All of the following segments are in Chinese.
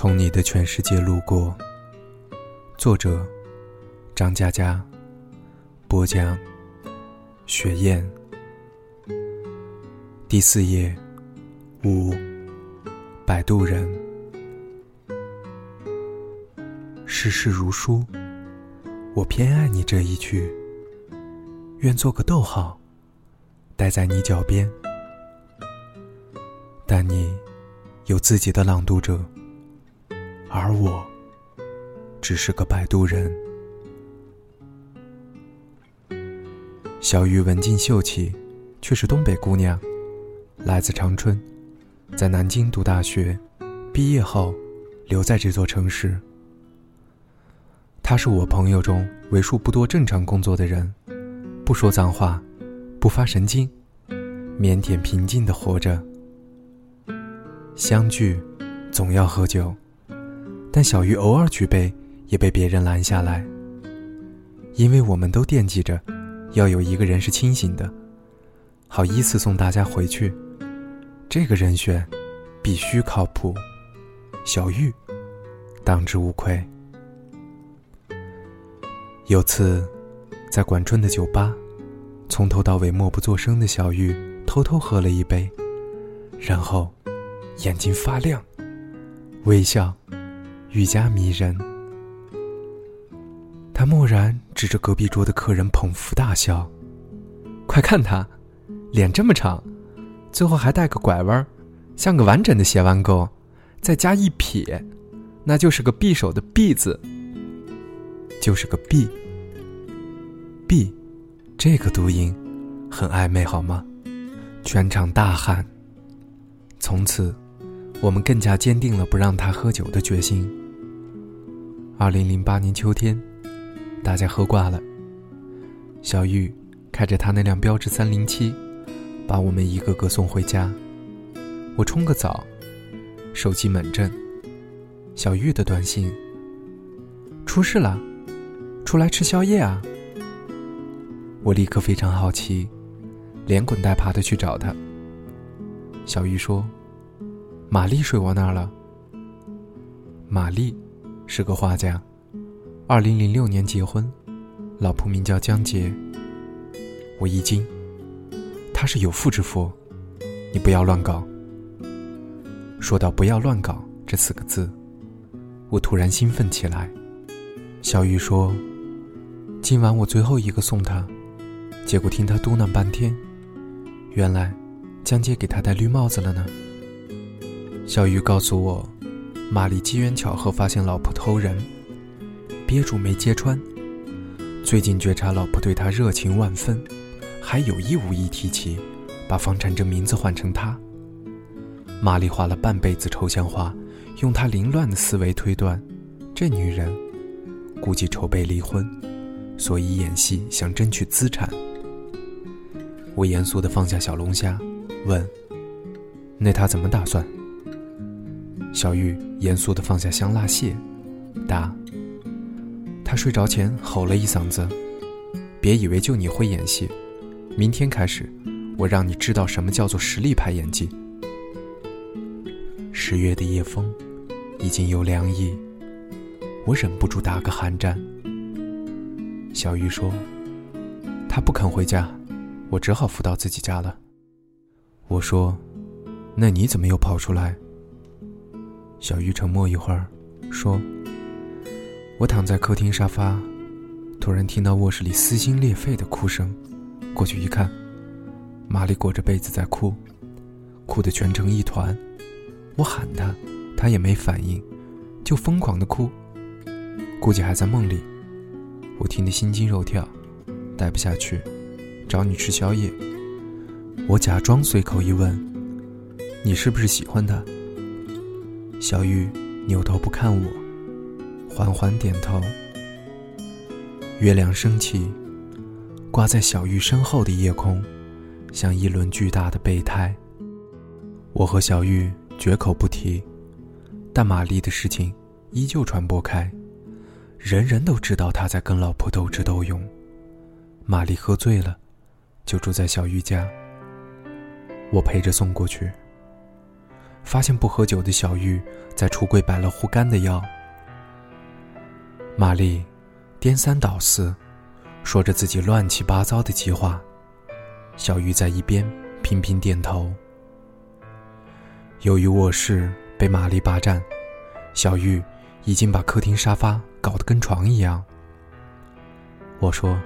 从你的全世界路过。作者：张嘉佳，播讲：雪雁。第四页，五，摆渡人。世事如书，我偏爱你这一句。愿做个逗号，待在你脚边。但你有自己的朗读者，而我只是个摆渡人。小玉文静秀气，却是东北姑娘，来自长春，在南京读大学，毕业后留在这座城市。她是我朋友中为数不多正常工作的人，不说脏话，不发神经，腼腆平静的活着。相聚，总要喝酒，但小玉偶尔举杯，也被别人拦下来。因为我们都惦记着，要有一个人是清醒的，好依次送大家回去。这个人选，必须靠谱。小玉，当之无愧。有次，在管春的酒吧，从头到尾默不作声的小玉偷偷喝了一杯，然后。眼睛发亮，微笑愈加迷人。他蓦然指着隔壁桌的客人捧腹大笑：“快看他，脸这么长，最后还带个拐弯，像个完整的斜弯钩，再加一撇，那就是个匕首的匕字，就是个臂。臂，这个读音很暧昧，好吗？”全场大喊。从此。我们更加坚定了不让他喝酒的决心。二零零八年秋天，大家喝挂了。小玉开着他那辆标致三零七，把我们一个个送回家。我冲个澡，手机猛震，小玉的短信：出事了，出来吃宵夜啊！我立刻非常好奇，连滚带爬的去找他。小玉说。玛丽睡我那儿了。玛丽是个画家，二零零六年结婚，老婆名叫江杰。我一惊，他是有妇之夫，你不要乱搞。说到“不要乱搞”这四个字，我突然兴奋起来。小玉说：“今晚我最后一个送他。”结果听他嘟囔半天，原来江杰给他戴绿帽子了呢。小鱼告诉我，玛丽机缘巧合发现老婆偷人，憋住没揭穿。最近觉察老婆对他热情万分，还有意无意提起把房产证名字换成他。玛丽画了半辈子抽象画，用她凌乱的思维推断，这女人估计筹备离婚，所以演戏想争取资产。我严肃地放下小龙虾，问：“那他怎么打算？”小玉严肃地放下香辣蟹，答：“他睡着前吼了一嗓子，别以为就你会演戏，明天开始，我让你知道什么叫做实力派演技。”十月的夜风已经有凉意，我忍不住打个寒战。小玉说：“他不肯回家，我只好扶到自己家了。”我说：“那你怎么又跑出来？”小玉沉默一会儿，说：“我躺在客厅沙发，突然听到卧室里撕心裂肺的哭声。过去一看，玛丽裹着被子在哭，哭得蜷成一团。我喊她，她也没反应，就疯狂的哭，估计还在梦里。我听得心惊肉跳，待不下去，找你吃宵夜。我假装随口一问：你是不是喜欢他？”小玉扭头不看我，缓缓点头。月亮升起，挂在小玉身后的夜空，像一轮巨大的备胎。我和小玉绝口不提，但玛丽的事情依旧传播开，人人都知道他在跟老婆斗智斗勇。玛丽喝醉了，就住在小玉家，我陪着送过去。发现不喝酒的小玉在橱柜摆了护肝的药。玛丽颠三倒四，说着自己乱七八糟的计划，小玉在一边频频点头。由于卧室被玛丽霸占，小玉已经把客厅沙发搞得跟床一样。我说：“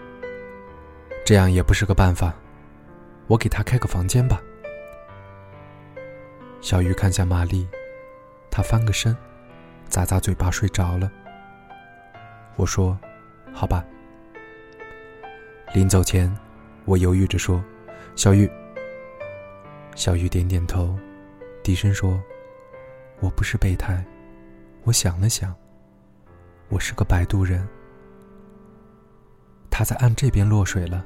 这样也不是个办法，我给她开个房间吧。”小玉看向玛丽，她翻个身，咂咂嘴巴睡着了。我说：“好吧。”临走前，我犹豫着说：“小玉。”小玉点点头，低声说：“我不是备胎。”我想了想，我是个摆渡人。他在岸这边落水了，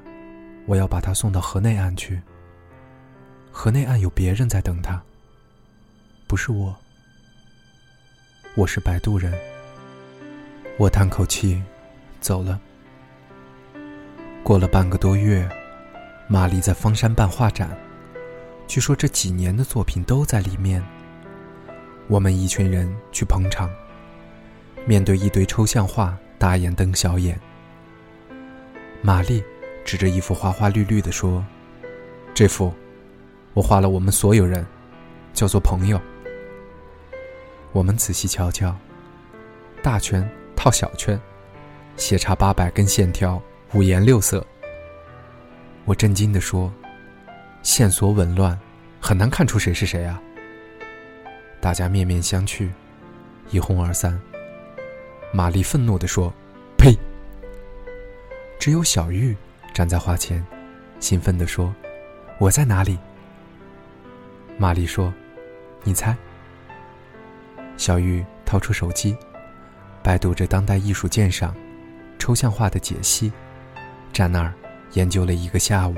我要把他送到河内岸去。河内岸有别人在等他。不是我，我是摆渡人。我叹口气，走了。过了半个多月，玛丽在方山办画展，据说这几年的作品都在里面。我们一群人去捧场，面对一堆抽象画，大眼瞪小眼。玛丽指着一幅花花绿绿的说：“这幅，我画了我们所有人，叫做朋友。”我们仔细瞧瞧，大圈套小圈，斜插八百根线条，五颜六色。我震惊地说：“线索紊乱，很难看出谁是谁啊！”大家面面相觑，一哄而散。玛丽愤怒地说：“呸！”只有小玉站在画前，兴奋地说：“我在哪里？”玛丽说：“你猜。”小玉掏出手机，百度着当代艺术鉴赏、抽象画的解析，站那儿研究了一个下午。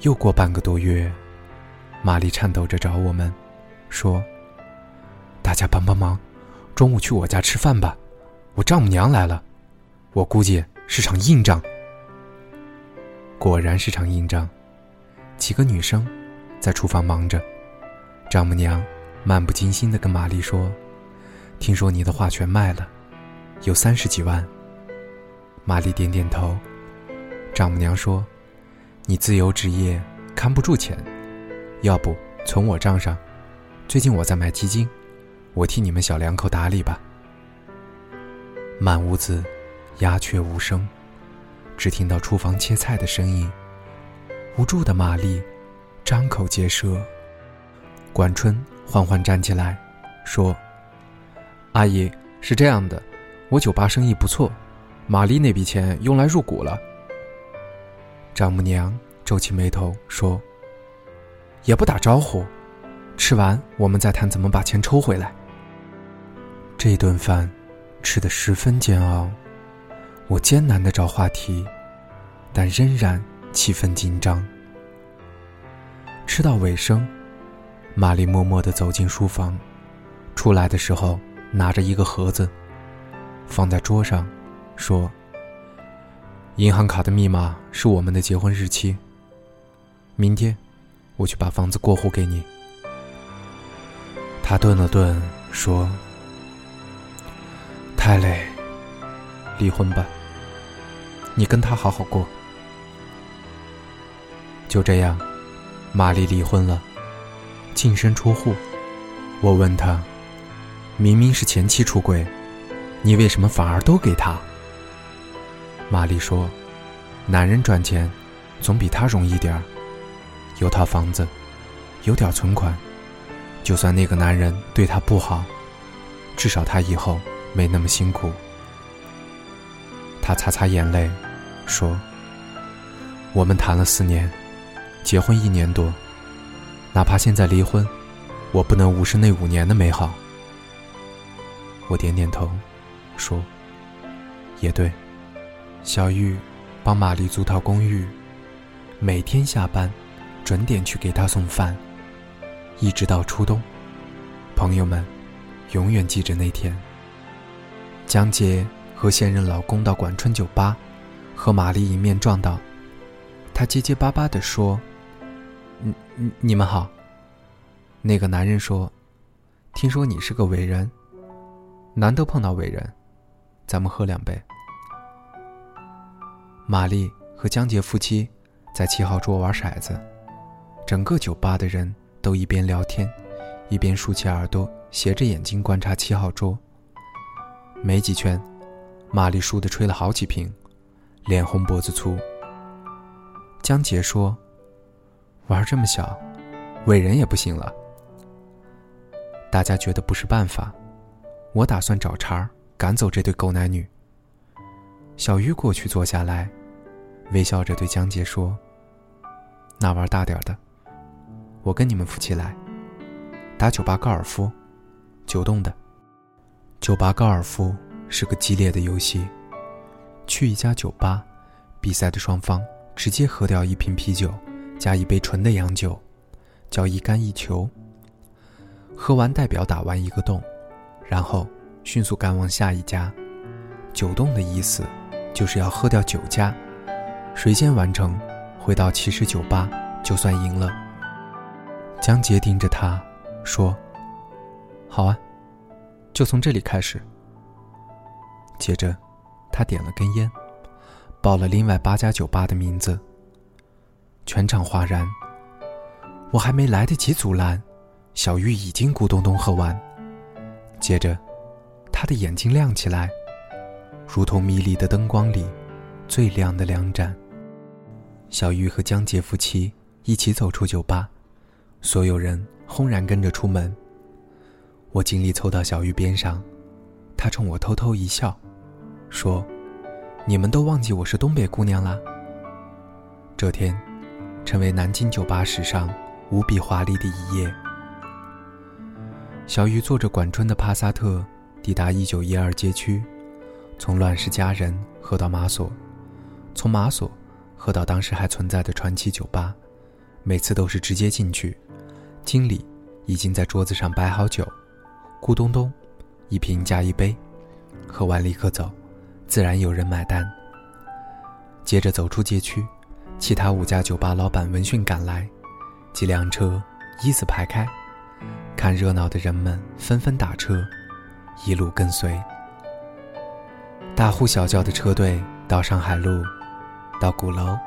又过半个多月，玛丽颤抖着找我们，说：“大家帮帮忙，中午去我家吃饭吧，我丈母娘来了，我估计是场硬仗。”果然是场硬仗，几个女生在厨房忙着。丈母娘漫不经心地跟玛丽说：“听说你的画全卖了，有三十几万。”玛丽点点头。丈母娘说：“你自由职业，看不住钱，要不存我账上？最近我在买基金，我替你们小两口打理吧。”满屋子鸦雀无声，只听到厨房切菜的声音。无助的玛丽张口结舌。管春缓缓站起来，说：“阿姨是这样的，我酒吧生意不错，玛丽那笔钱用来入股了。”丈母娘皱起眉头说：“也不打招呼，吃完我们再谈怎么把钱抽回来。”这顿饭吃得十分煎熬，我艰难的找话题，但仍然气氛紧张。吃到尾声。玛丽默默地走进书房，出来的时候拿着一个盒子，放在桌上，说：“银行卡的密码是我们的结婚日期。明天，我去把房子过户给你。”他顿了顿，说：“太累，离婚吧。你跟他好好过。”就这样，玛丽离婚了。净身出户，我问他：“明明是前妻出轨，你为什么反而都给他？”玛丽说：“男人赚钱，总比他容易点儿。有套房子，有点存款，就算那个男人对他不好，至少他以后没那么辛苦。”他擦擦眼泪，说：“我们谈了四年，结婚一年多。”哪怕现在离婚，我不能无视那五年的美好。我点点头，说：“也对。”小玉帮玛丽租套公寓，每天下班准点去给她送饭，一直到初冬。朋友们永远记着那天。江杰和现任老公到管春酒吧，和玛丽迎面撞到，他结结巴巴地说。你你们好，那个男人说：“听说你是个伟人，难得碰到伟人，咱们喝两杯。”玛丽和江杰夫妻在七号桌玩骰子，整个酒吧的人都一边聊天，一边竖起耳朵，斜着眼睛观察七号桌。没几圈，玛丽输的吹了好几瓶，脸红脖子粗。江杰说：“玩这么小，伟人也不行了。”大家觉得不是办法，我打算找茬儿赶走这对狗男女。小玉过去坐下来，微笑着对江杰说：“那玩大点的，我跟你们夫妻来，打酒吧高尔夫，九洞的。酒吧高尔夫是个激烈的游戏，去一家酒吧，比赛的双方直接喝掉一瓶啤酒，加一杯纯的洋酒，叫一干一球。”喝完，代表打完一个洞，然后迅速赶往下一家。九洞的意思就是要喝掉九家，谁先完成，回到起始酒吧就算赢了。江杰盯着他说：“好啊，就从这里开始。”接着，他点了根烟，报了另外八家酒吧的名字。全场哗然，我还没来得及阻拦。小玉已经咕咚咚喝完，接着，他的眼睛亮起来，如同迷离的灯光里最亮的两盏。小玉和江杰夫妻一起走出酒吧，所有人轰然跟着出门。我尽力凑到小玉边上，她冲我偷偷一笑，说：“你们都忘记我是东北姑娘啦。”这天，成为南京酒吧史上无比华丽的一页。小雨坐着管春的帕萨特，抵达一九一二街区，从乱世佳人喝到马索，从马索喝到当时还存在的传奇酒吧，每次都是直接进去，经理已经在桌子上摆好酒，咕咚咚，一瓶加一杯，喝完立刻走，自然有人买单。接着走出街区，其他五家酒吧老板闻讯赶来，几辆车依次排开。看热闹的人们纷纷打车，一路跟随。大呼小叫的车队到上海路，到鼓楼，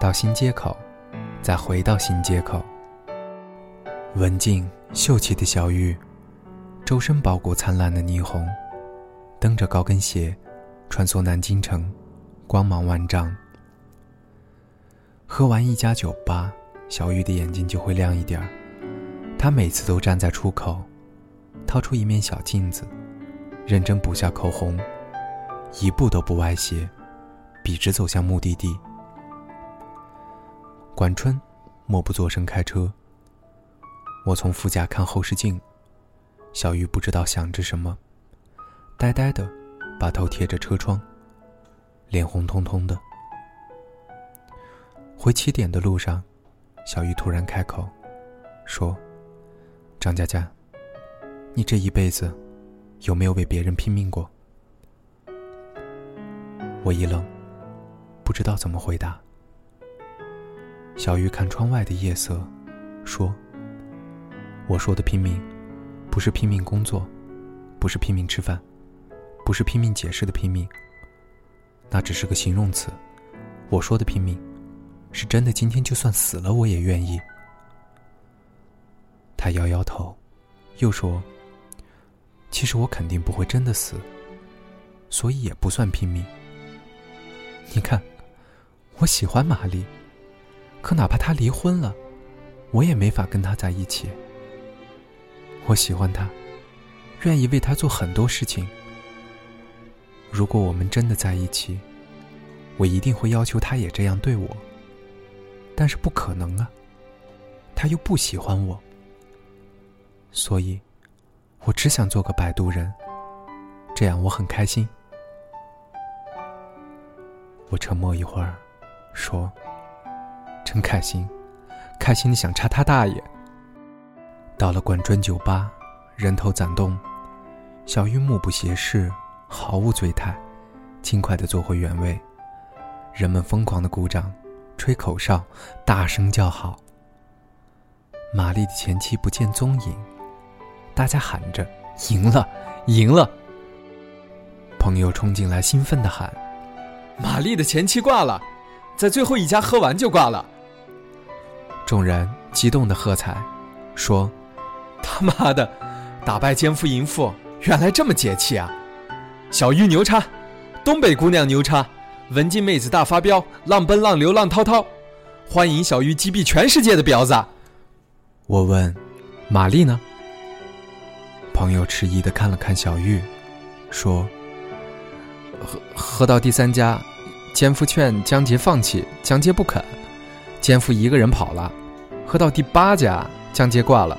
到新街口，再回到新街口。文静秀气的小玉，周身包裹灿烂的霓虹，蹬着高跟鞋，穿梭南京城，光芒万丈。喝完一家酒吧，小玉的眼睛就会亮一点儿。他每次都站在出口，掏出一面小镜子，认真补下口红，一步都不歪斜，笔直走向目的地。管春默不作声开车。我从副驾看后视镜，小玉不知道想着什么，呆呆的把头贴着车窗，脸红彤彤的。回起点的路上，小玉突然开口，说。张佳佳，你这一辈子有没有为别人拼命过？我一愣，不知道怎么回答。小玉看窗外的夜色，说：“我说的拼命，不是拼命工作，不是拼命吃饭，不是拼命解释的拼命。那只是个形容词。我说的拼命，是真的。今天就算死了，我也愿意。”他摇摇头，又说：“其实我肯定不会真的死，所以也不算拼命。你看，我喜欢玛丽，可哪怕她离婚了，我也没法跟她在一起。我喜欢她，愿意为她做很多事情。如果我们真的在一起，我一定会要求她也这样对我。但是不可能啊，他又不喜欢我。”所以，我只想做个摆渡人，这样我很开心。我沉默一会儿，说：“真开心，开心的想插他大爷。”到了管砖酒吧，人头攒动，小玉目不斜视，毫无醉态，轻快的坐回原位。人们疯狂的鼓掌，吹口哨，大声叫好。玛丽的前妻不见踪影，大家喊着：“赢了，赢了！”朋友冲进来，兴奋地喊：“玛丽的前妻挂了，在最后一家喝完就挂了。”众人激动地喝彩，说：“他妈的，打败奸夫淫妇，原来这么解气啊！”小玉牛叉，东北姑娘牛叉，文静妹子大发飙，浪奔浪流浪滔滔，欢迎小玉击毙全世界的婊子。我问：“玛丽呢？”朋友迟疑的看了看小玉，说：“喝喝到第三家，奸夫劝江杰放弃，江杰不肯。”奸夫一个人跑了，喝到第八家，江杰挂了，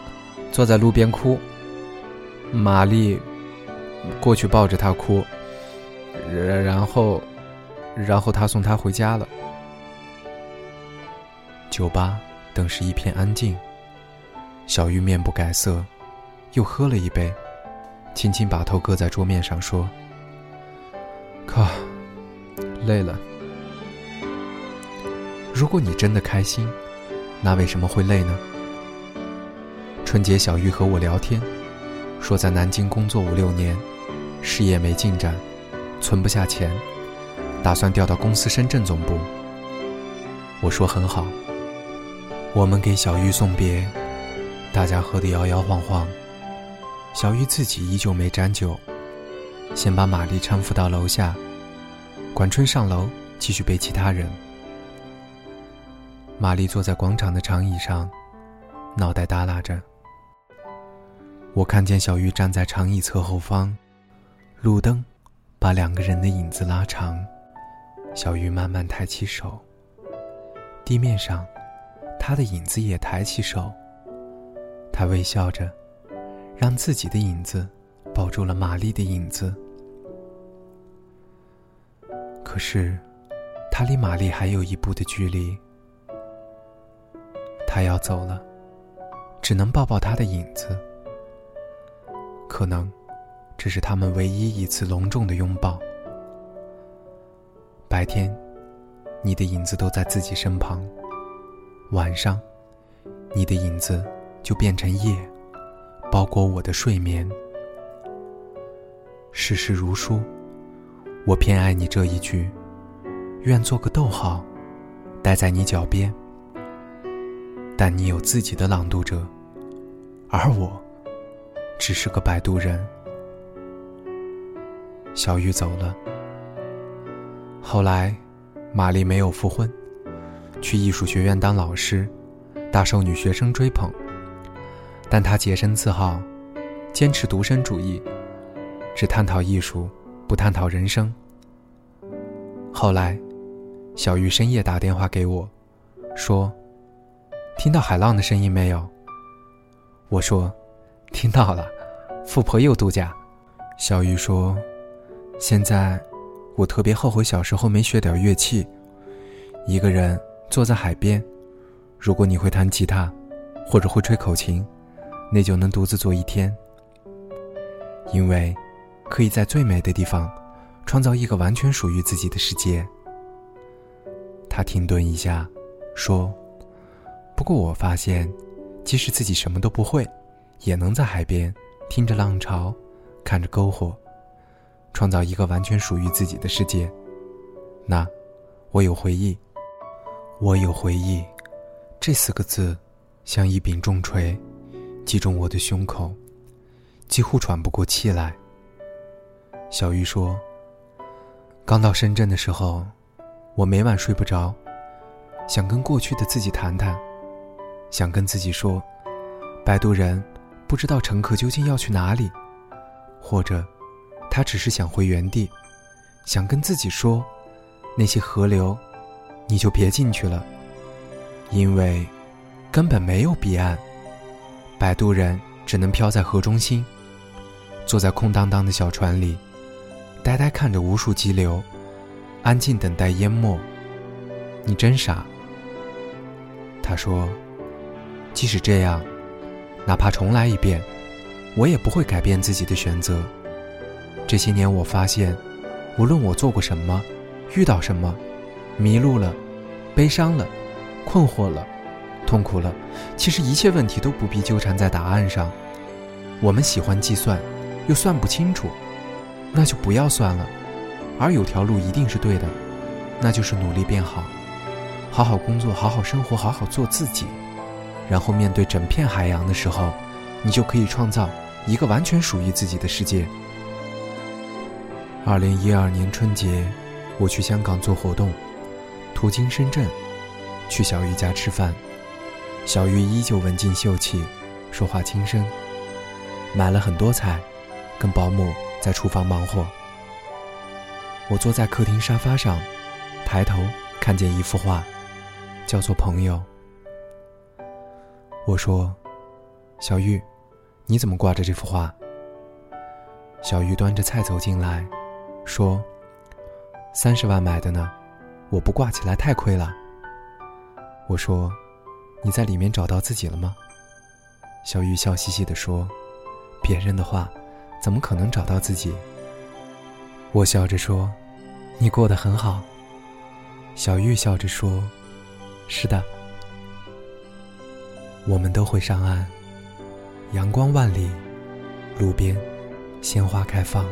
坐在路边哭。玛丽过去抱着他哭，然然后，然后他送她回家了。酒吧顿时一片安静。小玉面不改色，又喝了一杯，轻轻把头搁在桌面上说：“靠，累了。”如果你真的开心，那为什么会累呢？春节，小玉和我聊天，说在南京工作五六年，事业没进展，存不下钱，打算调到公司深圳总部。我说很好。我们给小玉送别，大家喝得摇摇晃晃，小玉自己依旧没沾酒，先把玛丽搀扶到楼下，管春上楼继续背其他人。玛丽坐在广场的长椅上，脑袋耷拉着。我看见小玉站在长椅侧后方，路灯把两个人的影子拉长。小鱼慢慢抬起手，地面上，他的影子也抬起手。他微笑着，让自己的影子抱住了玛丽的影子。可是，他离玛丽还有一步的距离。他要走了，只能抱抱他的影子。可能，这是他们唯一一次隆重的拥抱。白天，你的影子都在自己身旁；晚上，你的影子就变成夜，包裹我的睡眠。世事如书，我偏爱你这一句，愿做个逗号，待在你脚边。但你有自己的朗读者，而我，只是个摆渡人。小雨走了。后来，玛丽没有复婚，去艺术学院当老师，大受女学生追捧。但她洁身自好，坚持独身主义，只探讨艺术，不探讨人生。后来，小玉深夜打电话给我，说。听到海浪的声音没有？我说，听到了。富婆又度假。小玉说，现在我特别后悔小时候没学点乐器。一个人坐在海边，如果你会弹吉他，或者会吹口琴，那就能独自坐一天。因为可以在最美的地方，创造一个完全属于自己的世界。他停顿一下，说。不过我发现，即使自己什么都不会，也能在海边听着浪潮，看着篝火，创造一个完全属于自己的世界。那，我有回忆，我有回忆，这四个字像一柄重锤，击中我的胸口，几乎喘不过气来。小玉说：“刚到深圳的时候，我每晚睡不着，想跟过去的自己谈谈。”想跟自己说，摆渡人不知道乘客究竟要去哪里，或者他只是想回原地。想跟自己说，那些河流，你就别进去了，因为根本没有彼岸。摆渡人只能漂在河中心，坐在空荡荡的小船里，呆呆看着无数激流，安静等待淹没。你真傻，他说。即使这样，哪怕重来一遍，我也不会改变自己的选择。这些年，我发现，无论我做过什么，遇到什么，迷路了，悲伤了，困惑了，痛苦了。其实一切问题都不必纠缠在答案上。我们喜欢计算，又算不清楚，那就不要算了。而有条路一定是对的，那就是努力变好，好好工作，好好生活，好好做自己。然后面对整片海洋的时候，你就可以创造一个完全属于自己的世界。二零一二年春节，我去香港做活动，途经深圳，去小玉家吃饭。小玉依旧文静秀气，说话轻声。买了很多菜，跟保姆在厨房忙活。我坐在客厅沙发上，抬头看见一幅画，叫做《朋友》。我说：“小玉，你怎么挂着这幅画？”小玉端着菜走进来，说：“三十万买的呢，我不挂起来太亏了。”我说。你在里面找到自己了吗？小玉笑嘻嘻地说：“别人的话，怎么可能找到自己？”我笑着说：“你过得很好。”小玉笑着说：“是的，我们都会上岸，阳光万里，路边鲜花开放。”